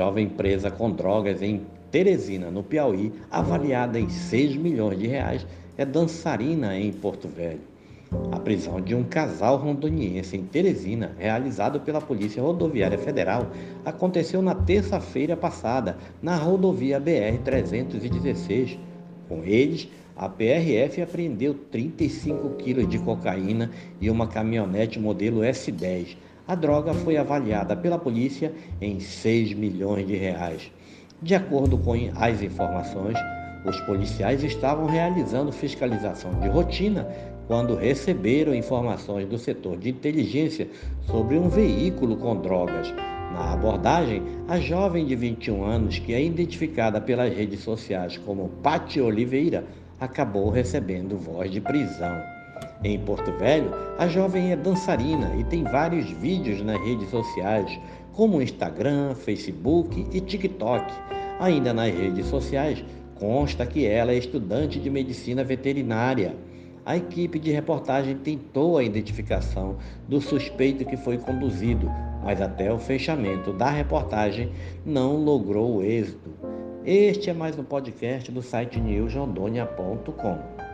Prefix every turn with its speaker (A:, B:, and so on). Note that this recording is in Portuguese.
A: jovem presa com drogas em Teresina, no Piauí, avaliada em 6 milhões de reais, é dançarina em Porto Velho. A prisão de um casal rondoniense em Teresina, realizado pela Polícia Rodoviária Federal, aconteceu na terça-feira passada, na rodovia BR-316. Com eles, a PRF apreendeu 35 quilos de cocaína e uma caminhonete modelo S10. A droga foi avaliada pela polícia em 6 milhões de reais. De acordo com as informações, os policiais estavam realizando fiscalização de rotina quando receberam informações do setor de inteligência sobre um veículo com drogas. Na abordagem, a jovem de 21 anos, que é identificada pelas redes sociais como Pati Oliveira, acabou recebendo voz de prisão. Em Porto Velho, a jovem é dançarina e tem vários vídeos nas redes sociais, como Instagram, Facebook e TikTok. Ainda nas redes sociais, consta que ela é estudante de medicina veterinária. A equipe de reportagem tentou a identificação do suspeito que foi conduzido, mas até o fechamento da reportagem não logrou êxito. Este é mais um podcast do site newsrondônia.com.